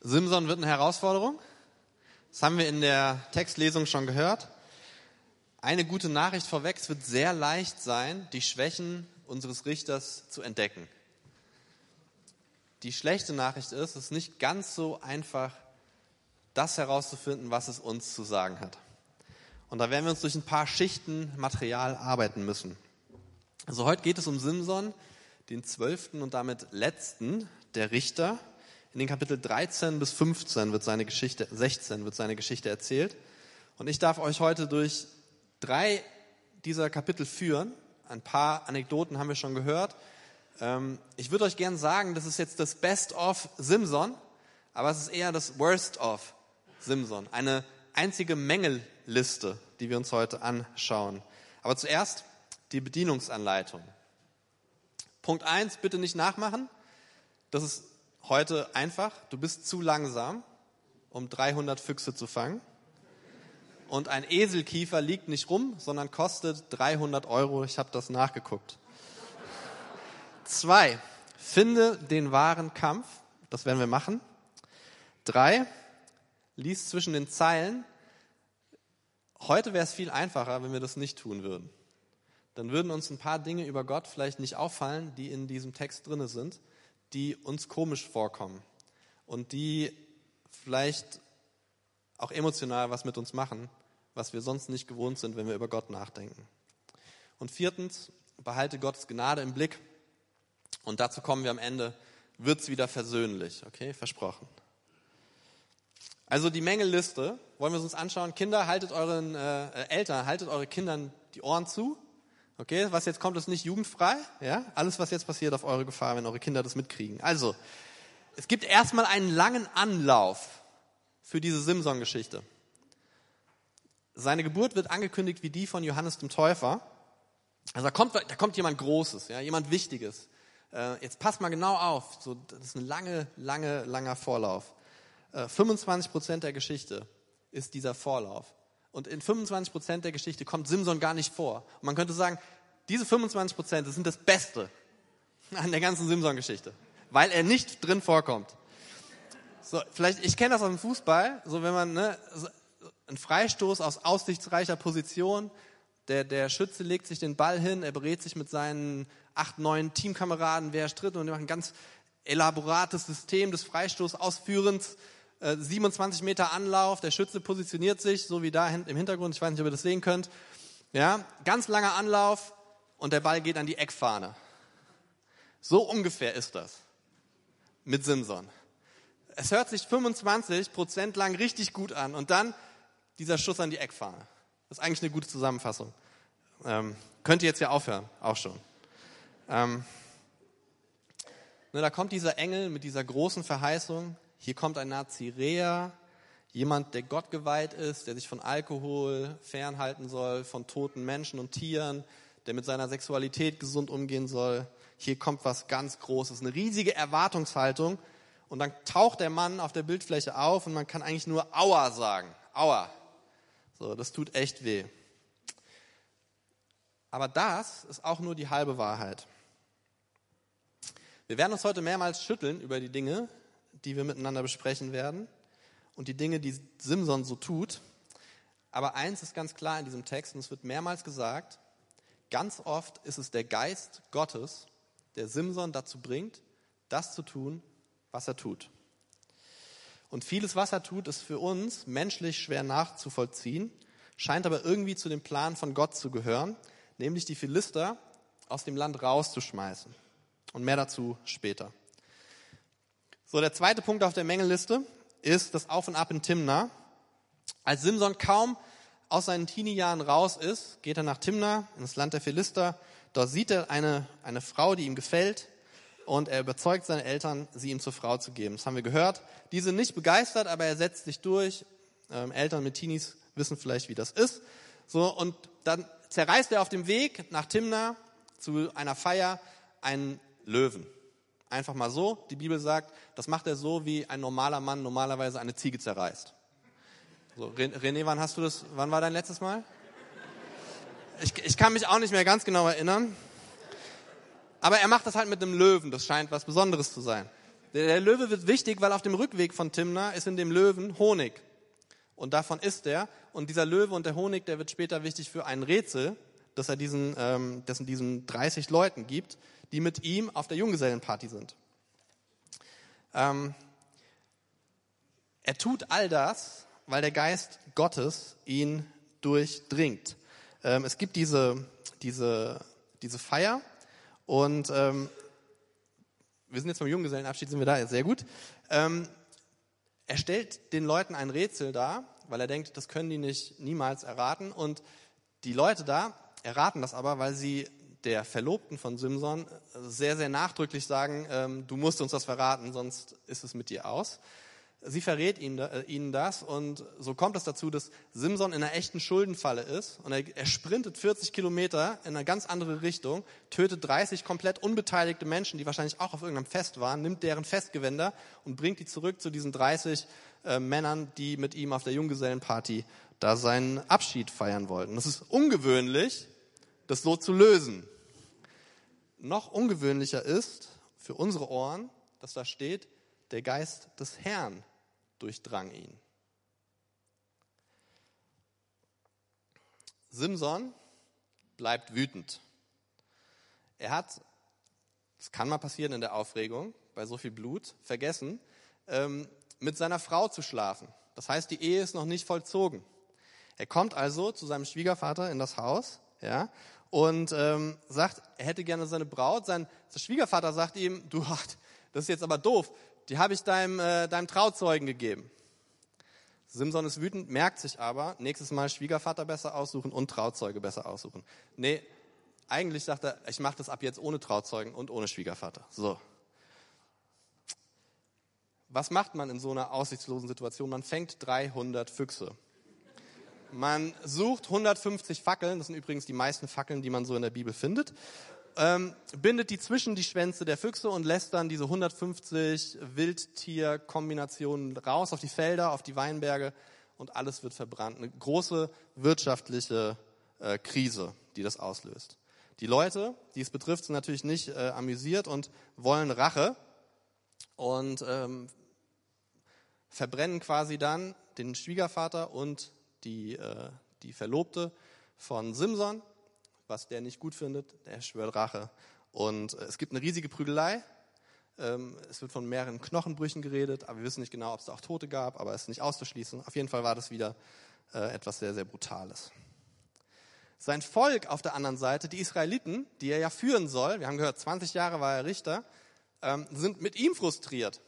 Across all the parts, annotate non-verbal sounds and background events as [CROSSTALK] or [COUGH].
Simson wird eine Herausforderung. Das haben wir in der Textlesung schon gehört. Eine gute Nachricht vorweg, es wird sehr leicht sein, die Schwächen unseres Richters zu entdecken. Die schlechte Nachricht ist, es ist nicht ganz so einfach, das herauszufinden, was es uns zu sagen hat. Und da werden wir uns durch ein paar Schichten Material arbeiten müssen. Also heute geht es um Simson, den zwölften und damit letzten der Richter. In den Kapitel 13 bis 15 wird seine Geschichte, 16 wird seine Geschichte erzählt. Und ich darf euch heute durch drei dieser Kapitel führen. Ein paar Anekdoten haben wir schon gehört. Ähm, ich würde euch gern sagen, das ist jetzt das Best of Simson, aber es ist eher das Worst of Simson. Eine einzige Mängelliste, die wir uns heute anschauen. Aber zuerst die Bedienungsanleitung. Punkt eins: bitte nicht nachmachen. Das ist heute einfach. Du bist zu langsam, um 300 Füchse zu fangen. Und ein Eselkiefer liegt nicht rum, sondern kostet 300 Euro. Ich habe das nachgeguckt. Zwei, finde den wahren Kampf. Das werden wir machen. Drei, lies zwischen den Zeilen. Heute wäre es viel einfacher, wenn wir das nicht tun würden. Dann würden uns ein paar Dinge über Gott vielleicht nicht auffallen, die in diesem Text drinne sind, die uns komisch vorkommen und die vielleicht auch emotional was mit uns machen, was wir sonst nicht gewohnt sind, wenn wir über Gott nachdenken. Und viertens, behalte Gottes Gnade im Blick und dazu kommen wir am Ende, wird es wieder versöhnlich, okay, versprochen. Also die Mängelliste wollen wir uns anschauen. Kinder, haltet euren äh, Eltern, haltet eure Kindern die Ohren zu. Okay, was jetzt kommt, ist nicht jugendfrei. Ja, alles, was jetzt passiert, auf eure Gefahr, wenn eure Kinder das mitkriegen. Also, es gibt erstmal einen langen Anlauf für diese Simson-Geschichte. Seine Geburt wird angekündigt wie die von Johannes dem Täufer. Also da kommt, da kommt jemand Großes, ja, jemand Wichtiges. Äh, jetzt passt mal genau auf, so, das ist ein lange, lange, langer Vorlauf. Äh, 25 Prozent der Geschichte ist dieser Vorlauf. Und in 25 Prozent der Geschichte kommt Simson gar nicht vor. Und man könnte sagen, diese 25 Prozent sind das Beste an der ganzen Simson-Geschichte, weil er nicht drin vorkommt. So, vielleicht, ich kenne das aus dem Fußball, so wenn man ne, so ein Freistoß aus aussichtsreicher Position, der, der Schütze legt sich den Ball hin, er berät sich mit seinen acht, neun Teamkameraden, wer stritt und die machen ein ganz elaborates System des Freistoß ausführens. 27 Meter Anlauf, der Schütze positioniert sich, so wie da im Hintergrund, ich weiß nicht, ob ihr das sehen könnt. Ja, ganz langer Anlauf und der Ball geht an die Eckfahne. So ungefähr ist das mit Simson. Es hört sich 25 Prozent lang richtig gut an und dann dieser Schuss an die Eckfahne. Das ist eigentlich eine gute Zusammenfassung. Ähm, könnt ihr jetzt ja aufhören, auch schon. Ähm, ne, da kommt dieser Engel mit dieser großen Verheißung. Hier kommt ein Nazirea, jemand, der Gott geweiht ist, der sich von Alkohol fernhalten soll, von toten Menschen und Tieren, der mit seiner Sexualität gesund umgehen soll. Hier kommt was ganz Großes, eine riesige Erwartungshaltung. Und dann taucht der Mann auf der Bildfläche auf und man kann eigentlich nur Aua sagen. Aua. So, das tut echt weh. Aber das ist auch nur die halbe Wahrheit. Wir werden uns heute mehrmals schütteln über die Dinge, die wir miteinander besprechen werden und die Dinge, die Simson so tut. Aber eins ist ganz klar in diesem Text, und es wird mehrmals gesagt, ganz oft ist es der Geist Gottes, der Simson dazu bringt, das zu tun, was er tut. Und vieles, was er tut, ist für uns menschlich schwer nachzuvollziehen, scheint aber irgendwie zu dem Plan von Gott zu gehören, nämlich die Philister aus dem Land rauszuschmeißen. Und mehr dazu später. So, der zweite Punkt auf der Mängelliste ist das Auf und Ab in Timna. Als Simson kaum aus seinen Teenie-Jahren raus ist, geht er nach Timna, ins Land der Philister. Dort sieht er eine, eine Frau, die ihm gefällt und er überzeugt seine Eltern, sie ihm zur Frau zu geben. Das haben wir gehört. Die sind nicht begeistert, aber er setzt sich durch. Ähm, Eltern mit Teenies wissen vielleicht, wie das ist. So, und dann zerreißt er auf dem Weg nach Timna zu einer Feier einen Löwen. Einfach mal so. Die Bibel sagt, das macht er so, wie ein normaler Mann normalerweise eine Ziege zerreißt. So, René, wann hast du das, wann war dein letztes Mal? Ich, ich kann mich auch nicht mehr ganz genau erinnern. Aber er macht das halt mit einem Löwen. Das scheint was Besonderes zu sein. Der, der Löwe wird wichtig, weil auf dem Rückweg von Timna ist in dem Löwen Honig. Und davon isst er. Und dieser Löwe und der Honig, der wird später wichtig für ein Rätsel, das er diesen, ähm, das diesen 30 Leuten gibt, die mit ihm auf der Junggesellenparty sind. Ähm, er tut all das, weil der Geist Gottes ihn durchdringt. Ähm, es gibt diese, diese, diese Feier und ähm, wir sind jetzt beim Junggesellenabschied, sind wir da jetzt sehr gut. Ähm, er stellt den Leuten ein Rätsel dar, weil er denkt, das können die nicht niemals erraten. Und die Leute da erraten das aber, weil sie der Verlobten von Simson sehr, sehr nachdrücklich sagen, ähm, du musst uns das verraten, sonst ist es mit dir aus. Sie verrät ihnen, äh, ihnen das und so kommt es dazu, dass Simson in einer echten Schuldenfalle ist und er, er sprintet 40 Kilometer in eine ganz andere Richtung, tötet 30 komplett unbeteiligte Menschen, die wahrscheinlich auch auf irgendeinem Fest waren, nimmt deren Festgewänder und bringt die zurück zu diesen 30 äh, Männern, die mit ihm auf der Junggesellenparty da seinen Abschied feiern wollten. Das ist ungewöhnlich, das so zu lösen. Noch ungewöhnlicher ist für unsere Ohren, dass da steht, der Geist des Herrn durchdrang ihn. Simson bleibt wütend. Er hat, das kann mal passieren in der Aufregung, bei so viel Blut, vergessen, ähm, mit seiner Frau zu schlafen. Das heißt, die Ehe ist noch nicht vollzogen. Er kommt also zu seinem Schwiegervater in das Haus, ja, und ähm, sagt, er hätte gerne seine Braut. Sein, sein Schwiegervater sagt ihm, du, [LAUGHS] das ist jetzt aber doof, die habe ich deinem, äh, deinem Trauzeugen gegeben. Simson ist wütend, merkt sich aber, nächstes Mal Schwiegervater besser aussuchen und Trauzeuge besser aussuchen. Nee, eigentlich sagt er, ich mache das ab jetzt ohne Trauzeugen und ohne Schwiegervater. So. Was macht man in so einer aussichtslosen Situation? Man fängt 300 Füchse. Man sucht 150 Fackeln, das sind übrigens die meisten Fackeln, die man so in der Bibel findet, ähm, bindet die zwischen die Schwänze der Füchse und lässt dann diese 150 Wildtierkombinationen raus auf die Felder, auf die Weinberge und alles wird verbrannt. Eine große wirtschaftliche äh, Krise, die das auslöst. Die Leute, die es betrifft, sind natürlich nicht äh, amüsiert und wollen Rache und ähm, verbrennen quasi dann den Schwiegervater und die, äh, die Verlobte von Simson was der nicht gut findet, der schwört Rache. Und äh, es gibt eine riesige Prügelei. Ähm, es wird von mehreren Knochenbrüchen geredet, aber wir wissen nicht genau, ob es da auch Tote gab, aber es ist nicht auszuschließen. Auf jeden Fall war das wieder äh, etwas sehr, sehr Brutales. Sein Volk auf der anderen Seite, die Israeliten, die er ja führen soll, wir haben gehört, 20 Jahre war er Richter, ähm, sind mit ihm frustriert.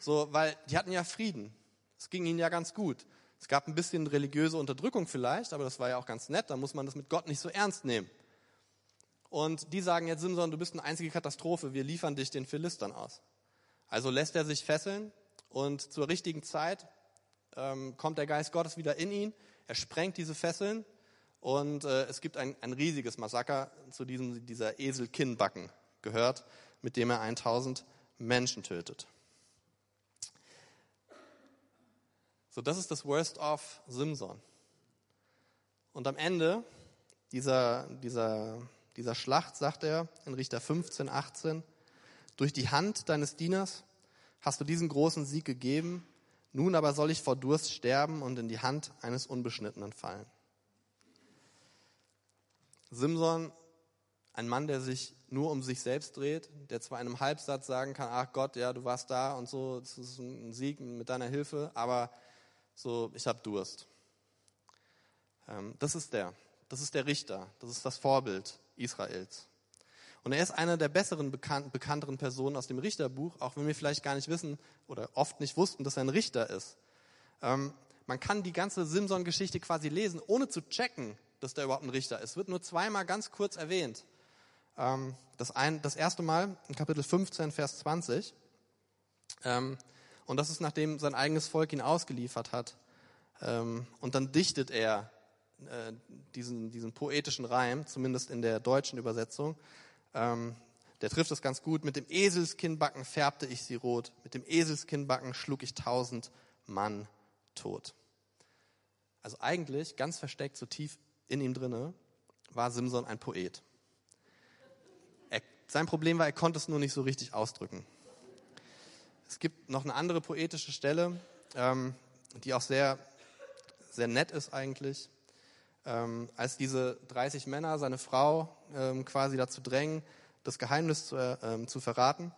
So, weil die hatten ja Frieden. Es ging ihnen ja ganz gut. Es gab ein bisschen religiöse Unterdrückung vielleicht, aber das war ja auch ganz nett. Da muss man das mit Gott nicht so ernst nehmen. Und die sagen jetzt, Simson, du bist eine einzige Katastrophe, wir liefern dich den Philistern aus. Also lässt er sich fesseln und zur richtigen Zeit ähm, kommt der Geist Gottes wieder in ihn. Er sprengt diese Fesseln und äh, es gibt ein, ein riesiges Massaker, zu diesem dieser Esel Kinnbacken gehört, mit dem er 1000 Menschen tötet. So, das ist das Worst of Simson. Und am Ende dieser, dieser, dieser Schlacht sagt er in Richter 15, 18, durch die Hand deines Dieners hast du diesen großen Sieg gegeben, nun aber soll ich vor Durst sterben und in die Hand eines Unbeschnittenen fallen. Simson, ein Mann, der sich nur um sich selbst dreht, der zwar in einem Halbsatz sagen kann, ach Gott, ja, du warst da und so, das ist ein Sieg mit deiner Hilfe, aber so, ich habe Durst. Ähm, das ist der, das ist der Richter, das ist das Vorbild Israels. Und er ist einer der besseren, bekannt, bekannteren Personen aus dem Richterbuch, auch wenn wir vielleicht gar nicht wissen oder oft nicht wussten, dass er ein Richter ist. Ähm, man kann die ganze Simson-Geschichte quasi lesen, ohne zu checken, dass der überhaupt ein Richter ist. Es wird nur zweimal ganz kurz erwähnt. Ähm, das, ein, das erste Mal in Kapitel 15, Vers 20. Ähm, und das ist, nachdem sein eigenes Volk ihn ausgeliefert hat. Ähm, und dann dichtet er äh, diesen, diesen poetischen Reim, zumindest in der deutschen Übersetzung. Ähm, der trifft es ganz gut. Mit dem Eselskinnbacken färbte ich sie rot. Mit dem Eselskinnbacken schlug ich tausend Mann tot. Also eigentlich, ganz versteckt, so tief in ihm drinne, war Simson ein Poet. Er, sein Problem war, er konnte es nur nicht so richtig ausdrücken. Es gibt noch eine andere poetische Stelle, ähm, die auch sehr, sehr nett ist eigentlich. Ähm, als diese 30 Männer seine Frau ähm, quasi dazu drängen, das Geheimnis zu, äh, zu verraten,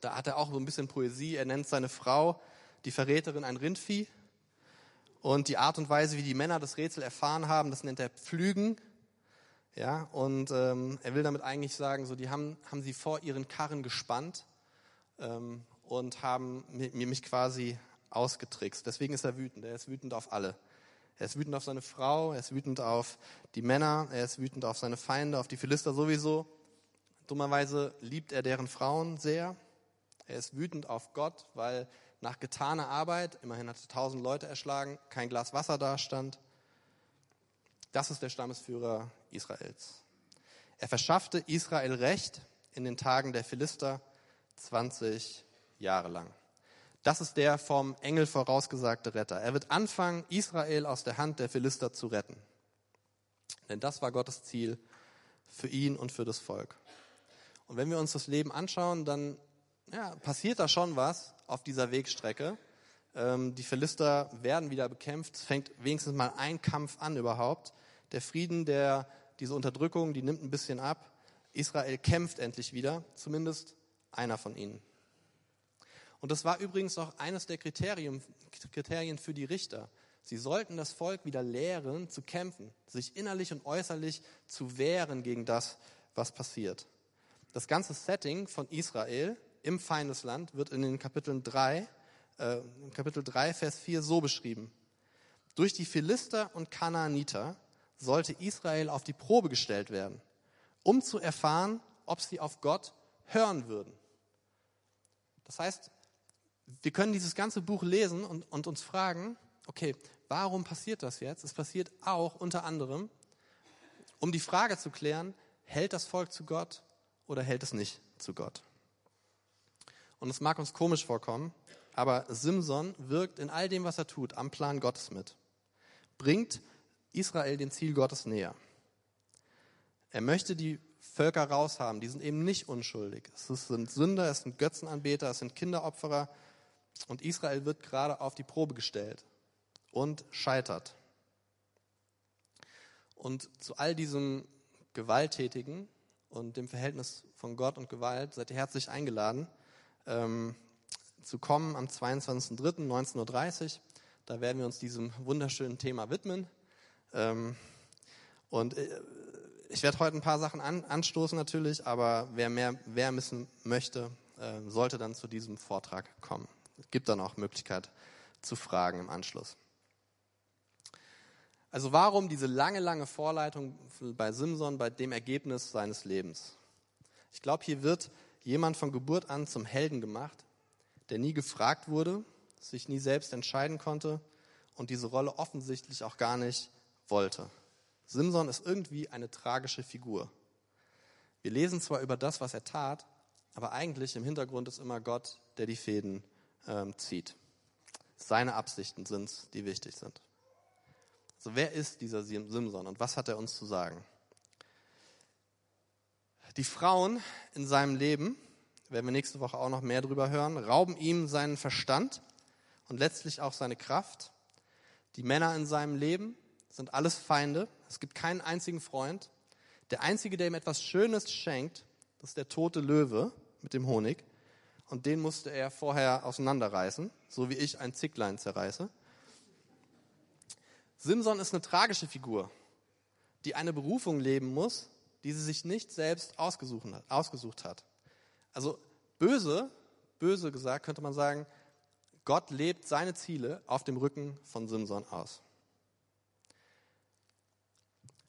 da hat er auch so ein bisschen Poesie. Er nennt seine Frau, die Verräterin, ein Rindvieh. Und die Art und Weise, wie die Männer das Rätsel erfahren haben, das nennt er Pflügen. Ja, und ähm, er will damit eigentlich sagen, so die haben, haben sie vor ihren Karren gespannt ähm, und haben mir mich quasi ausgetrickst. Deswegen ist er wütend. Er ist wütend auf alle. Er ist wütend auf seine Frau, er ist wütend auf die Männer, er ist wütend auf seine Feinde, auf die Philister sowieso. Dummerweise liebt er deren Frauen sehr. Er ist wütend auf Gott, weil nach getaner Arbeit, immerhin hat er tausend Leute erschlagen, kein Glas Wasser dastand. Das ist der Stammesführer Israels. Er verschaffte Israel Recht in den Tagen der Philister 20 Jahre lang. Das ist der vom Engel vorausgesagte Retter. Er wird anfangen, Israel aus der Hand der Philister zu retten. Denn das war Gottes Ziel für ihn und für das Volk. Und wenn wir uns das Leben anschauen, dann ja, passiert da schon was auf dieser Wegstrecke. Ähm, die Philister werden wieder bekämpft. Es fängt wenigstens mal ein Kampf an überhaupt. Der Frieden, der, diese Unterdrückung, die nimmt ein bisschen ab. Israel kämpft endlich wieder, zumindest einer von ihnen. Und das war übrigens auch eines der Kriterien, Kriterien für die Richter. Sie sollten das Volk wieder lehren, zu kämpfen, sich innerlich und äußerlich zu wehren gegen das, was passiert. Das ganze Setting von Israel im Feindesland wird in den Kapiteln 3, äh, Kapitel 3, Vers 4 so beschrieben. Durch die Philister und Kanaaniter sollte Israel auf die Probe gestellt werden, um zu erfahren, ob sie auf Gott hören würden. Das heißt, wir können dieses ganze Buch lesen und, und uns fragen, okay, warum passiert das jetzt? Es passiert auch unter anderem, um die Frage zu klären, hält das Volk zu Gott oder hält es nicht zu Gott? Und es mag uns komisch vorkommen, aber Simson wirkt in all dem, was er tut, am Plan Gottes mit. Bringt Israel dem Ziel Gottes näher. Er möchte die Völker raushaben, die sind eben nicht unschuldig. Es sind Sünder, es sind Götzenanbeter, es sind Kinderopferer. Und Israel wird gerade auf die Probe gestellt und scheitert. Und zu all diesem Gewalttätigen und dem Verhältnis von Gott und Gewalt seid ihr herzlich eingeladen ähm, zu kommen am 22.03.19.30 Uhr. Da werden wir uns diesem wunderschönen Thema widmen. Ähm, und äh, ich werde heute ein paar Sachen an, anstoßen natürlich, aber wer mehr wer wissen möchte, äh, sollte dann zu diesem Vortrag kommen. Gibt dann auch Möglichkeit zu fragen im Anschluss. Also warum diese lange, lange Vorleitung bei Simson, bei dem Ergebnis seines Lebens? Ich glaube, hier wird jemand von Geburt an zum Helden gemacht, der nie gefragt wurde, sich nie selbst entscheiden konnte und diese Rolle offensichtlich auch gar nicht wollte. Simson ist irgendwie eine tragische Figur. Wir lesen zwar über das, was er tat, aber eigentlich im Hintergrund ist immer Gott, der die Fäden ähm, zieht. Seine Absichten sind es, die wichtig sind. So, wer ist dieser Simson und was hat er uns zu sagen? Die Frauen in seinem Leben, werden wir nächste Woche auch noch mehr drüber hören, rauben ihm seinen Verstand und letztlich auch seine Kraft. Die Männer in seinem Leben sind alles Feinde. Es gibt keinen einzigen Freund. Der einzige, der ihm etwas Schönes schenkt, das ist der tote Löwe mit dem Honig. Und den musste er vorher auseinanderreißen, so wie ich ein Zicklein zerreiße. Simson ist eine tragische Figur, die eine Berufung leben muss, die sie sich nicht selbst ausgesucht hat. Also böse, böse gesagt, könnte man sagen, Gott lebt seine Ziele auf dem Rücken von Simson aus.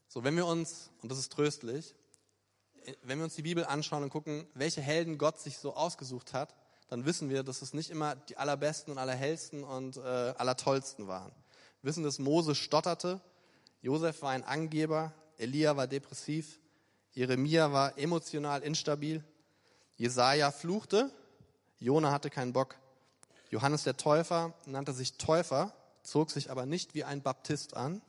So, wenn wir uns, und das ist tröstlich, wenn wir uns die Bibel anschauen und gucken, welche Helden Gott sich so ausgesucht hat, dann wissen wir, dass es nicht immer die allerbesten und allerhellsten und äh, allertollsten waren. Wir wissen, dass Mose stotterte, Josef war ein Angeber, Elia war depressiv, Jeremia war emotional instabil. Jesaja fluchte. Jona hatte keinen Bock. Johannes der Täufer nannte sich Täufer, zog sich aber nicht wie ein Baptist an.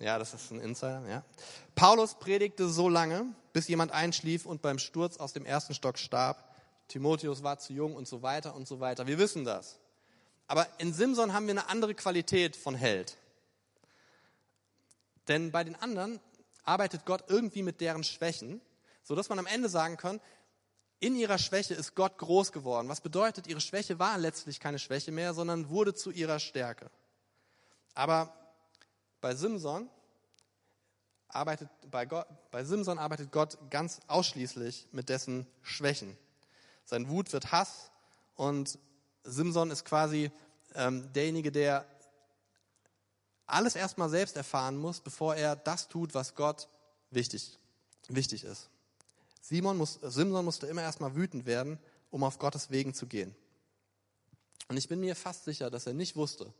Ja, das ist ein Insider, ja. Paulus predigte so lange, bis jemand einschlief und beim Sturz aus dem ersten Stock starb. Timotheus war zu jung und so weiter und so weiter. Wir wissen das. Aber in Simson haben wir eine andere Qualität von Held. Denn bei den anderen arbeitet Gott irgendwie mit deren Schwächen, so dass man am Ende sagen kann, in ihrer Schwäche ist Gott groß geworden. Was bedeutet, ihre Schwäche war letztlich keine Schwäche mehr, sondern wurde zu ihrer Stärke. Aber bei Simson arbeitet, bei, Gott, bei Simson arbeitet Gott ganz ausschließlich mit dessen Schwächen. Sein Wut wird Hass und Simson ist quasi ähm, derjenige, der alles erstmal selbst erfahren muss, bevor er das tut, was Gott wichtig, wichtig ist. Simon muss, Simson musste immer erstmal wütend werden, um auf Gottes Wegen zu gehen. Und ich bin mir fast sicher, dass er nicht wusste,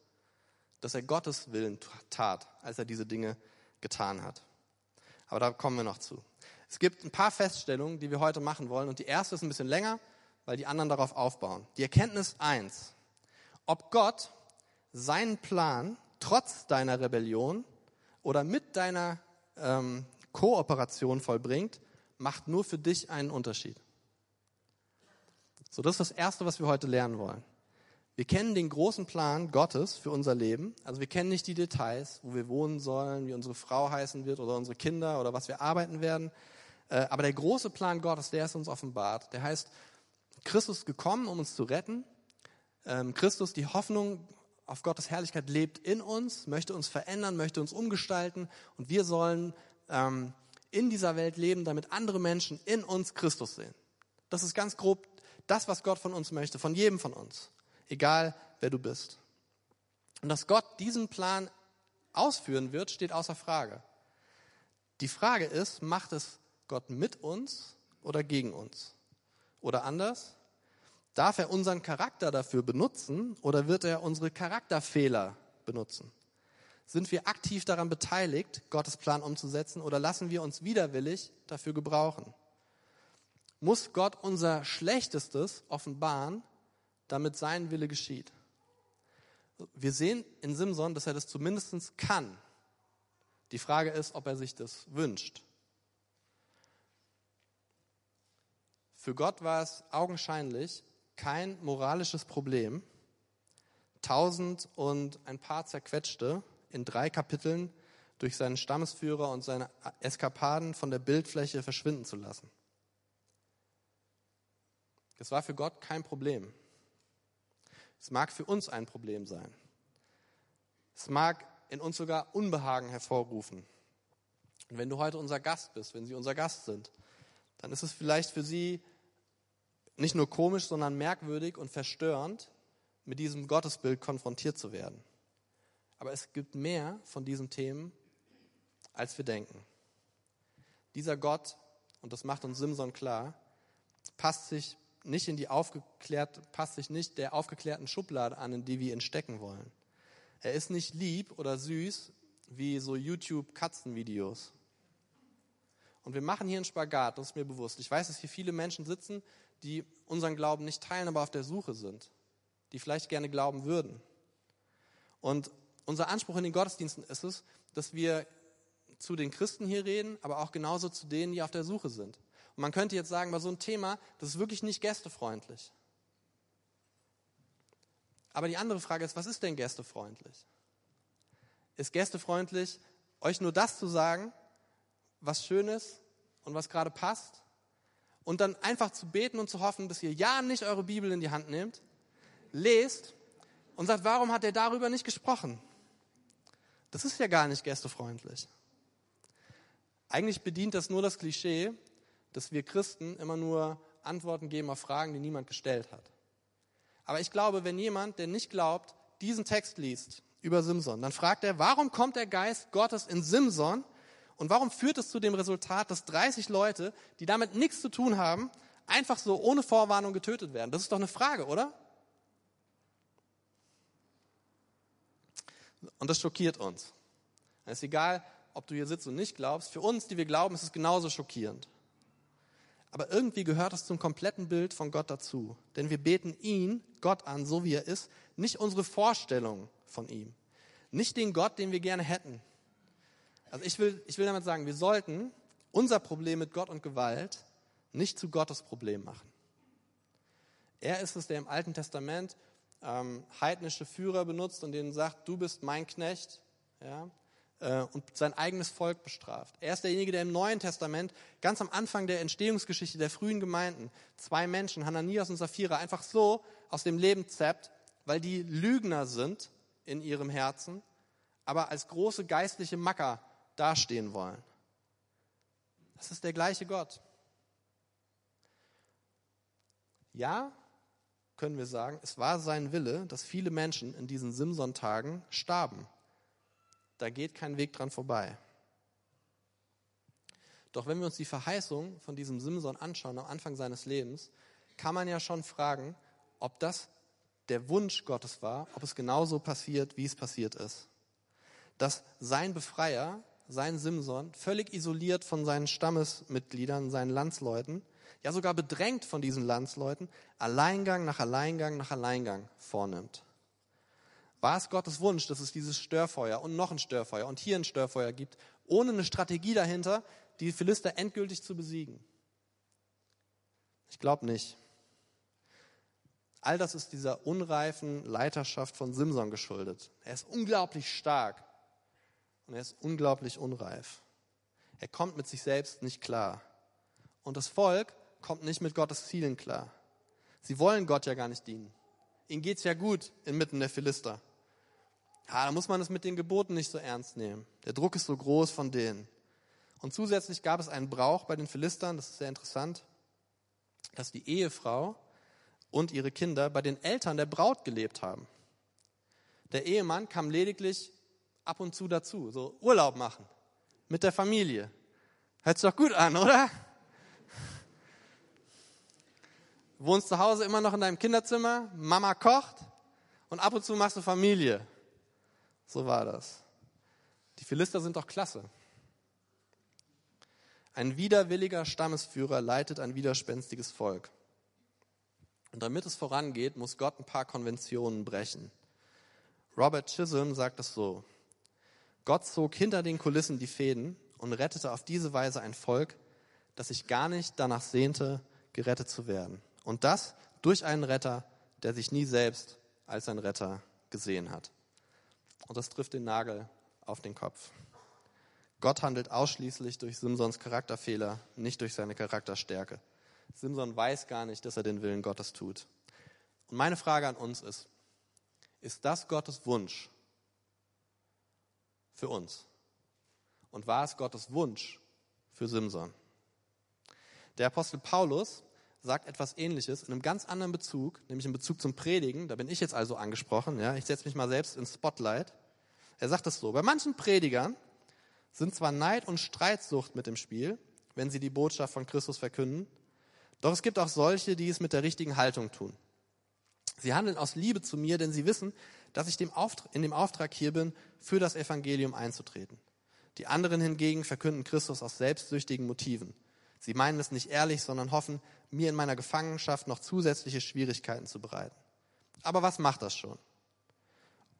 dass er Gottes Willen tat, als er diese Dinge getan hat. Aber da kommen wir noch zu. Es gibt ein paar Feststellungen, die wir heute machen wollen. Und die erste ist ein bisschen länger, weil die anderen darauf aufbauen. Die Erkenntnis eins: Ob Gott seinen Plan trotz deiner Rebellion oder mit deiner ähm, Kooperation vollbringt, macht nur für dich einen Unterschied. So, das ist das Erste, was wir heute lernen wollen. Wir kennen den großen Plan Gottes für unser Leben. Also wir kennen nicht die Details, wo wir wohnen sollen, wie unsere Frau heißen wird oder unsere Kinder oder was wir arbeiten werden. Äh, aber der große Plan Gottes, der ist uns offenbart. Der heißt, Christus ist gekommen, um uns zu retten. Ähm, Christus, die Hoffnung auf Gottes Herrlichkeit lebt in uns, möchte uns verändern, möchte uns umgestalten und wir sollen ähm, in dieser Welt leben, damit andere Menschen in uns Christus sehen. Das ist ganz grob das, was Gott von uns möchte, von jedem von uns, egal wer du bist. Und dass Gott diesen Plan ausführen wird, steht außer Frage. Die Frage ist, macht es Gott mit uns oder gegen uns? Oder anders, darf er unseren Charakter dafür benutzen oder wird er unsere Charakterfehler benutzen? Sind wir aktiv daran beteiligt, Gottes Plan umzusetzen oder lassen wir uns widerwillig dafür gebrauchen? Muss Gott unser Schlechtestes offenbaren, damit sein Wille geschieht? Wir sehen in Simson, dass er das zumindest kann. Die Frage ist, ob er sich das wünscht. Für Gott war es augenscheinlich kein moralisches Problem, tausend und ein paar zerquetschte in drei Kapiteln durch seinen Stammesführer und seine Eskapaden von der Bildfläche verschwinden zu lassen. Das war für Gott kein Problem. Es mag für uns ein Problem sein. Es mag in uns sogar Unbehagen hervorrufen. Und wenn du heute unser Gast bist, wenn Sie unser Gast sind, dann ist es vielleicht für Sie nicht nur komisch, sondern merkwürdig und verstörend, mit diesem Gottesbild konfrontiert zu werden. Aber es gibt mehr von diesen Themen, als wir denken. Dieser Gott, und das macht uns Simson klar, passt sich nicht in die aufgeklärt, passt sich nicht der aufgeklärten Schublade an, in die wir ihn stecken wollen. Er ist nicht lieb oder süß wie so YouTube-Katzenvideos. Und wir machen hier einen Spagat, das ist mir bewusst. Ich weiß, dass hier viele Menschen sitzen, die unseren Glauben nicht teilen, aber auf der Suche sind, die vielleicht gerne glauben würden. Und unser Anspruch in den Gottesdiensten ist es, dass wir zu den Christen hier reden, aber auch genauso zu denen, die auf der Suche sind. Man könnte jetzt sagen, bei so einem Thema, das ist wirklich nicht gästefreundlich. Aber die andere Frage ist, was ist denn gästefreundlich? Ist gästefreundlich, euch nur das zu sagen, was schön ist und was gerade passt? Und dann einfach zu beten und zu hoffen, dass ihr ja nicht eure Bibel in die Hand nehmt, lest und sagt, warum hat er darüber nicht gesprochen? Das ist ja gar nicht gästefreundlich. Eigentlich bedient das nur das Klischee, dass wir Christen immer nur Antworten geben auf Fragen, die niemand gestellt hat. Aber ich glaube, wenn jemand, der nicht glaubt, diesen Text liest über Simson, dann fragt er, warum kommt der Geist Gottes in Simson und warum führt es zu dem Resultat, dass 30 Leute, die damit nichts zu tun haben, einfach so ohne Vorwarnung getötet werden? Das ist doch eine Frage, oder? Und das schockiert uns. Es ist egal, ob du hier sitzt und nicht glaubst. Für uns, die wir glauben, ist es genauso schockierend. Aber irgendwie gehört es zum kompletten Bild von Gott dazu. Denn wir beten ihn, Gott an, so wie er ist, nicht unsere Vorstellung von ihm. Nicht den Gott, den wir gerne hätten. Also ich will, ich will damit sagen, wir sollten unser Problem mit Gott und Gewalt nicht zu Gottes Problem machen. Er ist es, der im Alten Testament ähm, heidnische Führer benutzt und denen sagt, du bist mein Knecht. Ja? Äh, und sein eigenes Volk bestraft. Er ist derjenige, der im Neuen Testament ganz am Anfang der Entstehungsgeschichte der frühen Gemeinden zwei Menschen, Hananias und Sapphira, einfach so aus dem Leben zappt, weil die Lügner sind in ihrem Herzen, aber als große geistliche Macker dastehen wollen. Das ist der gleiche Gott. Ja, können wir sagen, es war sein Wille, dass viele Menschen in diesen Simson-Tagen starben. Da geht kein Weg dran vorbei. Doch wenn wir uns die Verheißung von diesem Simson anschauen am Anfang seines Lebens, kann man ja schon fragen, ob das der Wunsch Gottes war, ob es genauso passiert, wie es passiert ist. Dass sein Befreier, sein Simson, völlig isoliert von seinen Stammesmitgliedern, seinen Landsleuten, ja sogar bedrängt von diesen Landsleuten, Alleingang nach Alleingang nach Alleingang vornimmt. War es Gottes Wunsch, dass es dieses Störfeuer und noch ein Störfeuer und hier ein Störfeuer gibt, ohne eine Strategie dahinter, die Philister endgültig zu besiegen? Ich glaube nicht. All das ist dieser unreifen Leiterschaft von Simson geschuldet. Er ist unglaublich stark und er ist unglaublich unreif. Er kommt mit sich selbst nicht klar. Und das Volk kommt nicht mit Gottes Zielen klar. Sie wollen Gott ja gar nicht dienen. Ihnen geht's ja gut inmitten der Philister. Ja, da muss man es mit den Geboten nicht so ernst nehmen. Der Druck ist so groß von denen. Und zusätzlich gab es einen Brauch bei den Philistern, das ist sehr interessant, dass die Ehefrau und ihre Kinder bei den Eltern der Braut gelebt haben. Der Ehemann kam lediglich ab und zu dazu, so Urlaub machen mit der Familie. Hört sich doch gut an, oder? Wohnst zu Hause immer noch in deinem Kinderzimmer, Mama kocht und ab und zu machst du Familie. So war das. Die Philister sind doch klasse. Ein widerwilliger Stammesführer leitet ein widerspenstiges Volk. Und damit es vorangeht, muss Gott ein paar Konventionen brechen. Robert Chisholm sagt es so. Gott zog hinter den Kulissen die Fäden und rettete auf diese Weise ein Volk, das sich gar nicht danach sehnte, gerettet zu werden. Und das durch einen Retter, der sich nie selbst als ein Retter gesehen hat. Und das trifft den Nagel auf den Kopf. Gott handelt ausschließlich durch Simsons Charakterfehler, nicht durch seine Charakterstärke. Simson weiß gar nicht, dass er den Willen Gottes tut. Und meine Frage an uns ist, ist das Gottes Wunsch für uns? Und war es Gottes Wunsch für Simson? Der Apostel Paulus sagt etwas Ähnliches in einem ganz anderen Bezug, nämlich in Bezug zum Predigen. Da bin ich jetzt also angesprochen. Ja, ich setze mich mal selbst ins Spotlight. Er sagt es so: Bei manchen Predigern sind zwar Neid und Streitsucht mit im Spiel, wenn sie die Botschaft von Christus verkünden, doch es gibt auch solche, die es mit der richtigen Haltung tun. Sie handeln aus Liebe zu mir, denn sie wissen, dass ich in dem Auftrag hier bin, für das Evangelium einzutreten. Die anderen hingegen verkünden Christus aus selbstsüchtigen Motiven. Sie meinen es nicht ehrlich, sondern hoffen, mir in meiner Gefangenschaft noch zusätzliche Schwierigkeiten zu bereiten. Aber was macht das schon?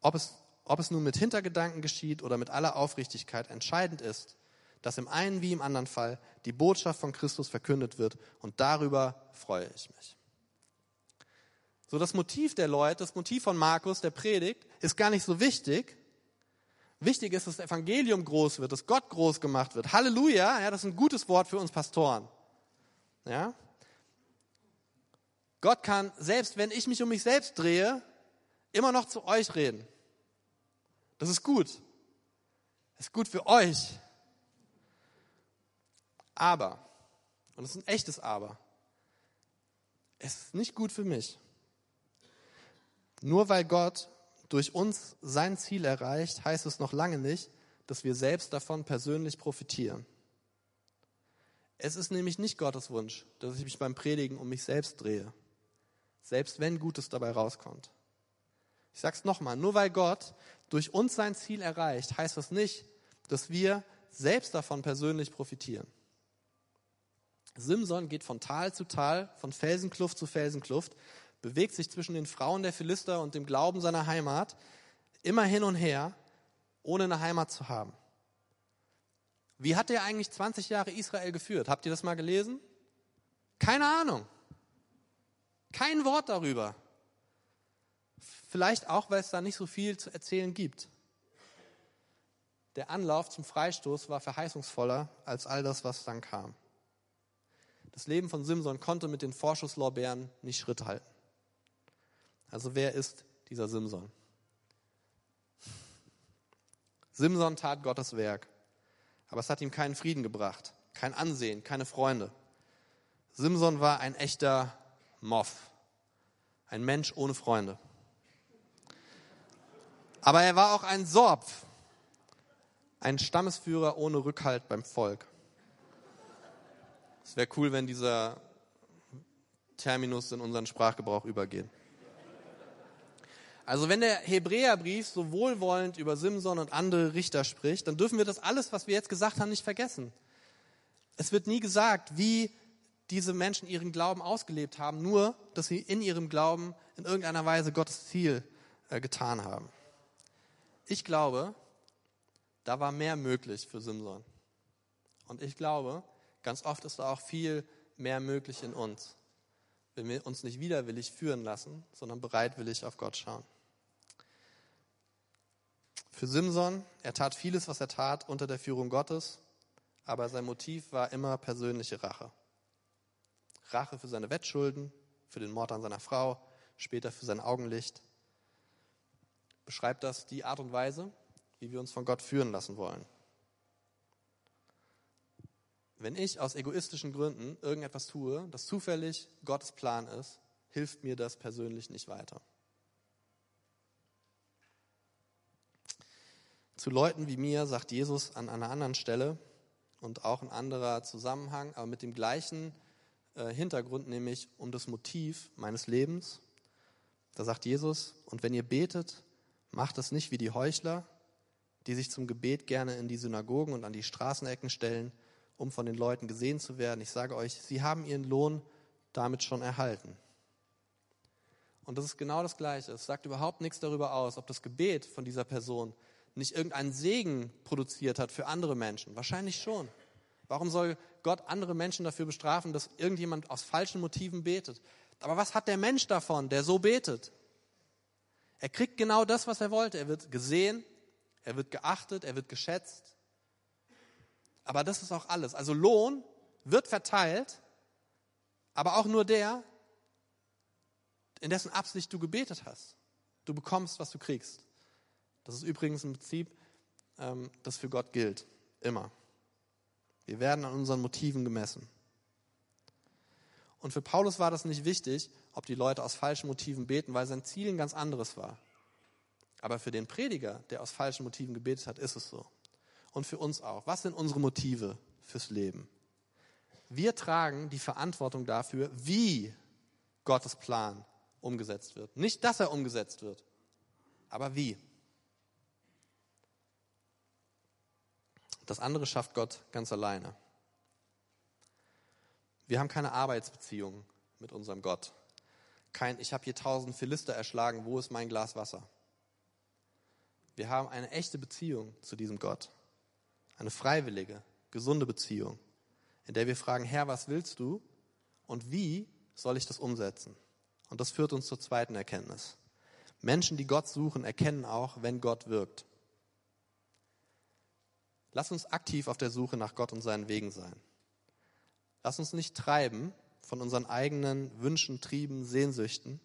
Ob es, ob es nun mit Hintergedanken geschieht oder mit aller Aufrichtigkeit, entscheidend ist, dass im einen wie im anderen Fall die Botschaft von Christus verkündet wird und darüber freue ich mich. So das Motiv der Leute, das Motiv von Markus, der Predigt, ist gar nicht so wichtig, Wichtig ist, dass das Evangelium groß wird, dass Gott groß gemacht wird. Halleluja, ja, das ist ein gutes Wort für uns Pastoren. Ja? Gott kann, selbst wenn ich mich um mich selbst drehe, immer noch zu euch reden. Das ist gut. Das ist gut für euch. Aber, und das ist ein echtes Aber, es ist nicht gut für mich. Nur weil Gott durch uns sein Ziel erreicht, heißt es noch lange nicht, dass wir selbst davon persönlich profitieren. Es ist nämlich nicht Gottes Wunsch, dass ich mich beim Predigen um mich selbst drehe, selbst wenn Gutes dabei rauskommt. Ich sage es nochmal, nur weil Gott durch uns sein Ziel erreicht, heißt das nicht, dass wir selbst davon persönlich profitieren. Simson geht von Tal zu Tal, von Felsenkluft zu Felsenkluft, bewegt sich zwischen den Frauen der Philister und dem Glauben seiner Heimat immer hin und her, ohne eine Heimat zu haben. Wie hat er eigentlich 20 Jahre Israel geführt? Habt ihr das mal gelesen? Keine Ahnung. Kein Wort darüber. Vielleicht auch, weil es da nicht so viel zu erzählen gibt. Der Anlauf zum Freistoß war verheißungsvoller als all das, was dann kam. Das Leben von Simson konnte mit den Vorschusslorbeeren nicht Schritt halten. Also wer ist dieser Simson? Simson tat Gottes Werk, aber es hat ihm keinen Frieden gebracht, kein Ansehen, keine Freunde. Simson war ein echter Moff, ein Mensch ohne Freunde. Aber er war auch ein Sorb, ein Stammesführer ohne Rückhalt beim Volk. Es wäre cool, wenn dieser Terminus in unseren Sprachgebrauch übergeht. Also wenn der Hebräerbrief so wohlwollend über Simson und andere Richter spricht, dann dürfen wir das alles, was wir jetzt gesagt haben, nicht vergessen. Es wird nie gesagt, wie diese Menschen ihren Glauben ausgelebt haben, nur dass sie in ihrem Glauben in irgendeiner Weise Gottes Ziel äh, getan haben. Ich glaube, da war mehr möglich für Simson. Und ich glaube, ganz oft ist da auch viel mehr möglich in uns, wenn wir uns nicht widerwillig führen lassen, sondern bereitwillig auf Gott schauen. Für Simson, er tat vieles, was er tat, unter der Führung Gottes, aber sein Motiv war immer persönliche Rache. Rache für seine Wettschulden, für den Mord an seiner Frau, später für sein Augenlicht beschreibt das die Art und Weise, wie wir uns von Gott führen lassen wollen. Wenn ich aus egoistischen Gründen irgendetwas tue, das zufällig Gottes Plan ist, hilft mir das persönlich nicht weiter. Zu Leuten wie mir sagt Jesus an einer anderen Stelle und auch ein anderer Zusammenhang, aber mit dem gleichen äh, Hintergrund, nämlich um das Motiv meines Lebens. Da sagt Jesus, und wenn ihr betet, Macht es nicht wie die Heuchler, die sich zum Gebet gerne in die Synagogen und an die Straßenecken stellen, um von den Leuten gesehen zu werden. Ich sage euch, sie haben ihren Lohn damit schon erhalten. Und das ist genau das Gleiche. Es sagt überhaupt nichts darüber aus, ob das Gebet von dieser Person nicht irgendeinen Segen produziert hat für andere Menschen. Wahrscheinlich schon. Warum soll Gott andere Menschen dafür bestrafen, dass irgendjemand aus falschen Motiven betet? Aber was hat der Mensch davon, der so betet? Er kriegt genau das, was er wollte. Er wird gesehen, er wird geachtet, er wird geschätzt. Aber das ist auch alles. Also Lohn wird verteilt, aber auch nur der, in dessen Absicht du gebetet hast. Du bekommst, was du kriegst. Das ist übrigens ein Prinzip, ähm, das für Gott gilt. Immer. Wir werden an unseren Motiven gemessen. Und für Paulus war das nicht wichtig, ob die Leute aus falschen Motiven beten, weil sein Ziel ein ganz anderes war. Aber für den Prediger, der aus falschen Motiven gebetet hat, ist es so. Und für uns auch. Was sind unsere Motive fürs Leben? Wir tragen die Verantwortung dafür, wie Gottes Plan umgesetzt wird. Nicht, dass er umgesetzt wird, aber wie. Das andere schafft Gott ganz alleine. Wir haben keine Arbeitsbeziehung mit unserem Gott. Kein, ich habe hier tausend Philister erschlagen, wo ist mein Glas Wasser? Wir haben eine echte Beziehung zu diesem Gott. Eine freiwillige, gesunde Beziehung, in der wir fragen, Herr, was willst du? Und wie soll ich das umsetzen? Und das führt uns zur zweiten Erkenntnis. Menschen, die Gott suchen, erkennen auch, wenn Gott wirkt. Lass uns aktiv auf der Suche nach Gott und seinen Wegen sein. Lass uns nicht treiben von unseren eigenen Wünschen, Trieben, Sehnsüchten.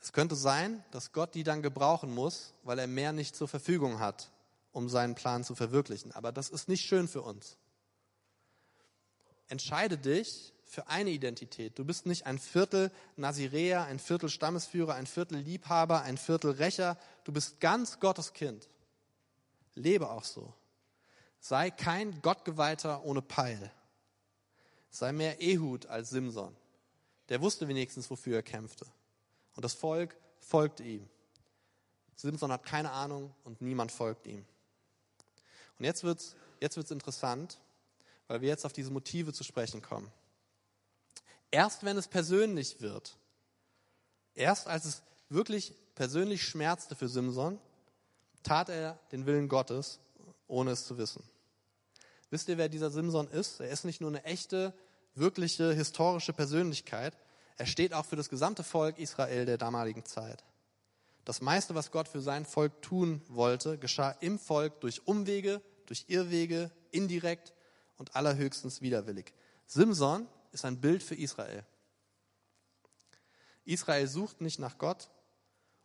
Es könnte sein, dass Gott die dann gebrauchen muss, weil er mehr nicht zur Verfügung hat, um seinen Plan zu verwirklichen. Aber das ist nicht schön für uns. Entscheide dich für eine Identität. Du bist nicht ein Viertel Naziräer, ein Viertel Stammesführer, ein Viertel Liebhaber, ein Viertel Rächer. Du bist ganz Gottes Kind. Lebe auch so. Sei kein Gottgeweihter ohne Peil sei mehr Ehud als Simson. Der wusste wenigstens, wofür er kämpfte. Und das Volk folgte ihm. Simson hat keine Ahnung und niemand folgt ihm. Und jetzt wird's, jetzt wird's interessant, weil wir jetzt auf diese Motive zu sprechen kommen. Erst wenn es persönlich wird, erst als es wirklich persönlich schmerzte für Simson, tat er den Willen Gottes, ohne es zu wissen. Wisst ihr, wer dieser Simson ist? Er ist nicht nur eine echte, wirkliche, historische Persönlichkeit. Er steht auch für das gesamte Volk Israel der damaligen Zeit. Das meiste, was Gott für sein Volk tun wollte, geschah im Volk durch Umwege, durch Irrwege, indirekt und allerhöchstens widerwillig. Simson ist ein Bild für Israel. Israel sucht nicht nach Gott.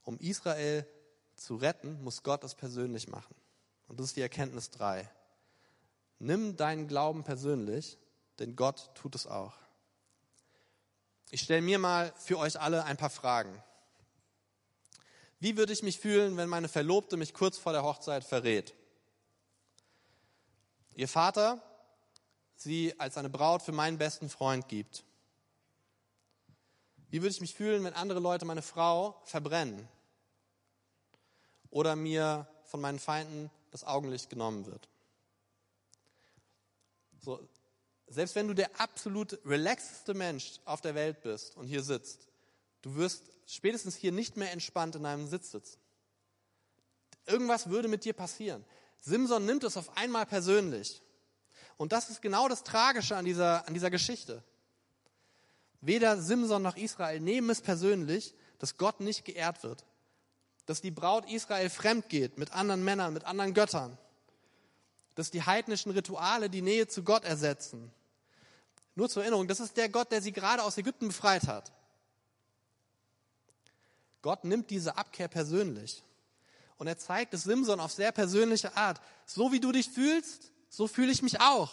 Um Israel zu retten, muss Gott es persönlich machen. Und das ist die Erkenntnis drei. Nimm deinen Glauben persönlich, denn Gott tut es auch. Ich stelle mir mal für euch alle ein paar Fragen. Wie würde ich mich fühlen, wenn meine Verlobte mich kurz vor der Hochzeit verrät? Ihr Vater sie als eine Braut für meinen besten Freund gibt. Wie würde ich mich fühlen, wenn andere Leute meine Frau verbrennen oder mir von meinen Feinden das Augenlicht genommen wird? So, selbst wenn du der absolut relaxeste Mensch auf der Welt bist und hier sitzt, du wirst spätestens hier nicht mehr entspannt in einem Sitz sitzen. Irgendwas würde mit dir passieren. Simson nimmt es auf einmal persönlich. Und das ist genau das Tragische an dieser, an dieser Geschichte. Weder Simson noch Israel nehmen es persönlich, dass Gott nicht geehrt wird. Dass die Braut Israel fremd geht mit anderen Männern, mit anderen Göttern. Dass die heidnischen Rituale die Nähe zu Gott ersetzen. Nur zur Erinnerung, das ist der Gott, der sie gerade aus Ägypten befreit hat. Gott nimmt diese Abkehr persönlich. Und er zeigt es Simson auf sehr persönliche Art. So wie du dich fühlst, so fühle ich mich auch.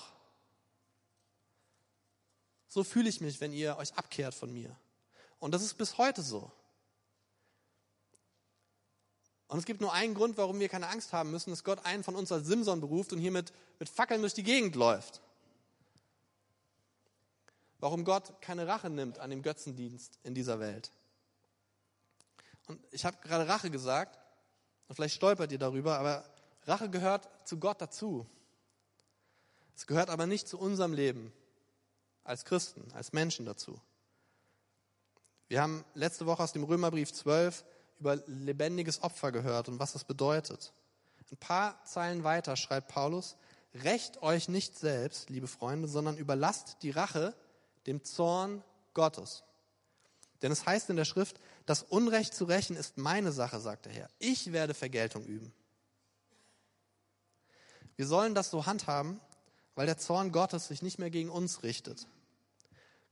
So fühle ich mich, wenn ihr euch abkehrt von mir. Und das ist bis heute so. Und es gibt nur einen Grund, warum wir keine Angst haben müssen, dass Gott einen von uns als Simson beruft und hier mit, mit Fackeln durch die Gegend läuft. Warum Gott keine Rache nimmt an dem Götzendienst in dieser Welt. Und ich habe gerade Rache gesagt, und vielleicht stolpert ihr darüber, aber Rache gehört zu Gott dazu. Es gehört aber nicht zu unserem Leben als Christen, als Menschen dazu. Wir haben letzte Woche aus dem Römerbrief 12 über lebendiges Opfer gehört und was das bedeutet. Ein paar Zeilen weiter schreibt Paulus, Recht euch nicht selbst, liebe Freunde, sondern überlasst die Rache dem Zorn Gottes. Denn es heißt in der Schrift, das Unrecht zu rächen ist meine Sache, sagt der Herr. Ich werde Vergeltung üben. Wir sollen das so handhaben, weil der Zorn Gottes sich nicht mehr gegen uns richtet.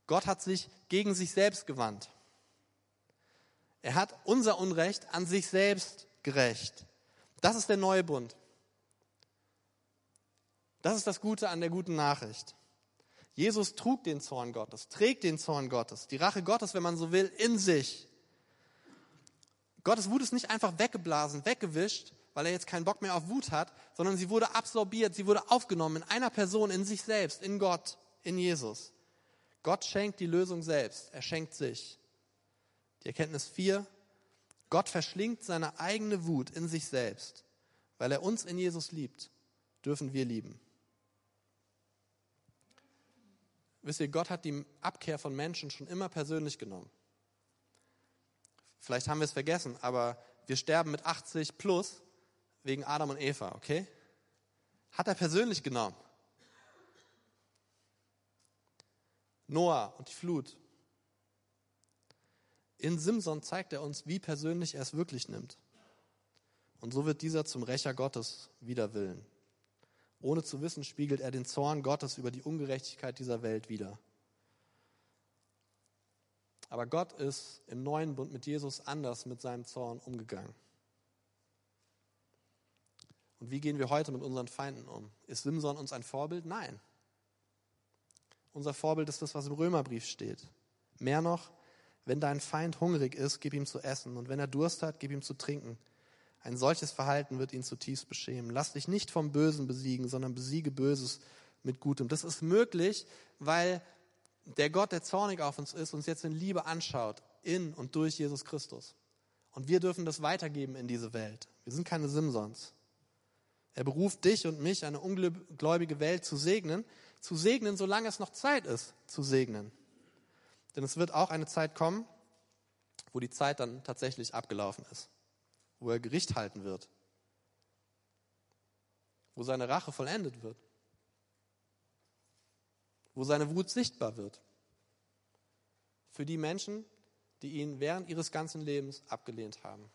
Gott hat sich gegen sich selbst gewandt. Er hat unser Unrecht an sich selbst gerecht. Das ist der neue Bund. Das ist das Gute an der guten Nachricht. Jesus trug den Zorn Gottes, trägt den Zorn Gottes, die Rache Gottes, wenn man so will, in sich. Gottes Wut ist nicht einfach weggeblasen, weggewischt, weil er jetzt keinen Bock mehr auf Wut hat, sondern sie wurde absorbiert, sie wurde aufgenommen in einer Person, in sich selbst, in Gott, in Jesus. Gott schenkt die Lösung selbst, er schenkt sich. Die Erkenntnis 4, Gott verschlingt seine eigene Wut in sich selbst. Weil er uns in Jesus liebt, dürfen wir lieben. Wisst ihr, Gott hat die Abkehr von Menschen schon immer persönlich genommen. Vielleicht haben wir es vergessen, aber wir sterben mit 80 plus wegen Adam und Eva, okay? Hat er persönlich genommen. Noah und die Flut. In Simson zeigt er uns, wie persönlich er es wirklich nimmt. Und so wird dieser zum Rächer Gottes wider Willen. Ohne zu wissen, spiegelt er den Zorn Gottes über die Ungerechtigkeit dieser Welt wider. Aber Gott ist im neuen Bund mit Jesus anders mit seinem Zorn umgegangen. Und wie gehen wir heute mit unseren Feinden um? Ist Simson uns ein Vorbild? Nein. Unser Vorbild ist das, was im Römerbrief steht. Mehr noch, wenn dein Feind hungrig ist, gib ihm zu essen. Und wenn er Durst hat, gib ihm zu trinken. Ein solches Verhalten wird ihn zutiefst beschämen. Lass dich nicht vom Bösen besiegen, sondern besiege Böses mit Gutem. Das ist möglich, weil der Gott, der zornig auf uns ist, uns jetzt in Liebe anschaut, in und durch Jesus Christus. Und wir dürfen das weitergeben in diese Welt. Wir sind keine Simsons. Er beruft dich und mich, eine ungläubige Welt zu segnen, zu segnen, solange es noch Zeit ist, zu segnen. Denn es wird auch eine Zeit kommen, wo die Zeit dann tatsächlich abgelaufen ist, wo er Gericht halten wird, wo seine Rache vollendet wird, wo seine Wut sichtbar wird. für die Menschen, die ihn während ihres ganzen Lebens abgelehnt haben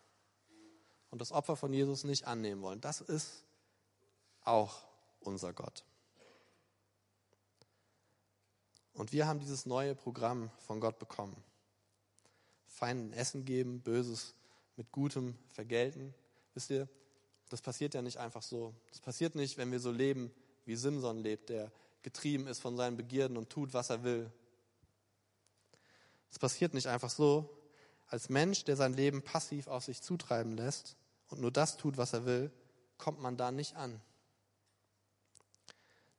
und das Opfer von Jesus nicht annehmen wollen. Das ist auch unser Gott. Und wir haben dieses neue Programm von Gott bekommen. Feinden Essen geben, Böses mit Gutem vergelten. Wisst ihr, das passiert ja nicht einfach so. Das passiert nicht, wenn wir so leben, wie Simson lebt, der getrieben ist von seinen Begierden und tut, was er will. Es passiert nicht einfach so. Als Mensch, der sein Leben passiv auf sich zutreiben lässt und nur das tut, was er will, kommt man da nicht an.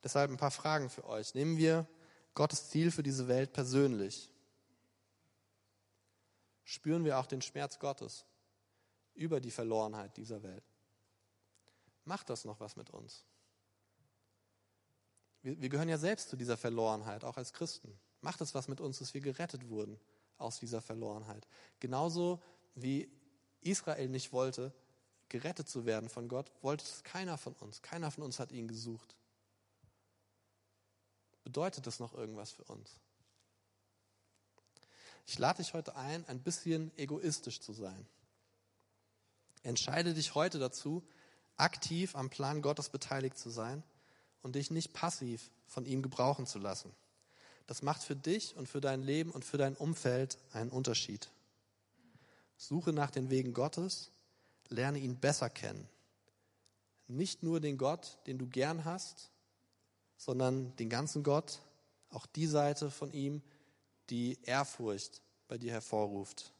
Deshalb ein paar Fragen für euch. Nehmen wir Gottes Ziel für diese Welt persönlich. Spüren wir auch den Schmerz Gottes über die Verlorenheit dieser Welt? Macht das noch was mit uns? Wir, wir gehören ja selbst zu dieser Verlorenheit, auch als Christen. Macht es was mit uns, dass wir gerettet wurden aus dieser Verlorenheit? Genauso wie Israel nicht wollte, gerettet zu werden von Gott, wollte es keiner von uns. Keiner von uns hat ihn gesucht. Bedeutet das noch irgendwas für uns? Ich lade dich heute ein, ein bisschen egoistisch zu sein. Entscheide dich heute dazu, aktiv am Plan Gottes beteiligt zu sein und dich nicht passiv von ihm gebrauchen zu lassen. Das macht für dich und für dein Leben und für dein Umfeld einen Unterschied. Suche nach den Wegen Gottes, lerne ihn besser kennen. Nicht nur den Gott, den du gern hast, sondern den ganzen Gott, auch die Seite von ihm, die Ehrfurcht bei dir hervorruft.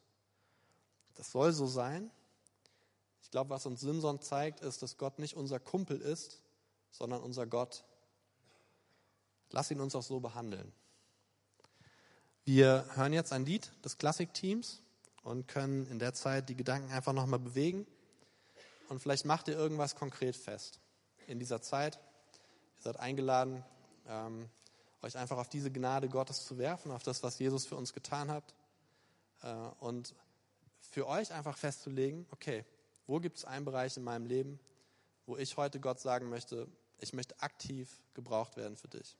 Das soll so sein. Ich glaube, was uns Simson zeigt, ist, dass Gott nicht unser Kumpel ist, sondern unser Gott. Lass ihn uns auch so behandeln. Wir hören jetzt ein Lied des Klassikteams und können in der Zeit die Gedanken einfach nochmal bewegen. Und vielleicht macht ihr irgendwas konkret fest in dieser Zeit. Ihr seid eingeladen, ähm, euch einfach auf diese Gnade Gottes zu werfen, auf das, was Jesus für uns getan hat. Äh, und für euch einfach festzulegen, okay, wo gibt es einen Bereich in meinem Leben, wo ich heute Gott sagen möchte, ich möchte aktiv gebraucht werden für dich.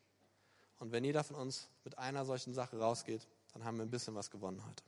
Und wenn jeder von uns mit einer solchen Sache rausgeht, dann haben wir ein bisschen was gewonnen heute.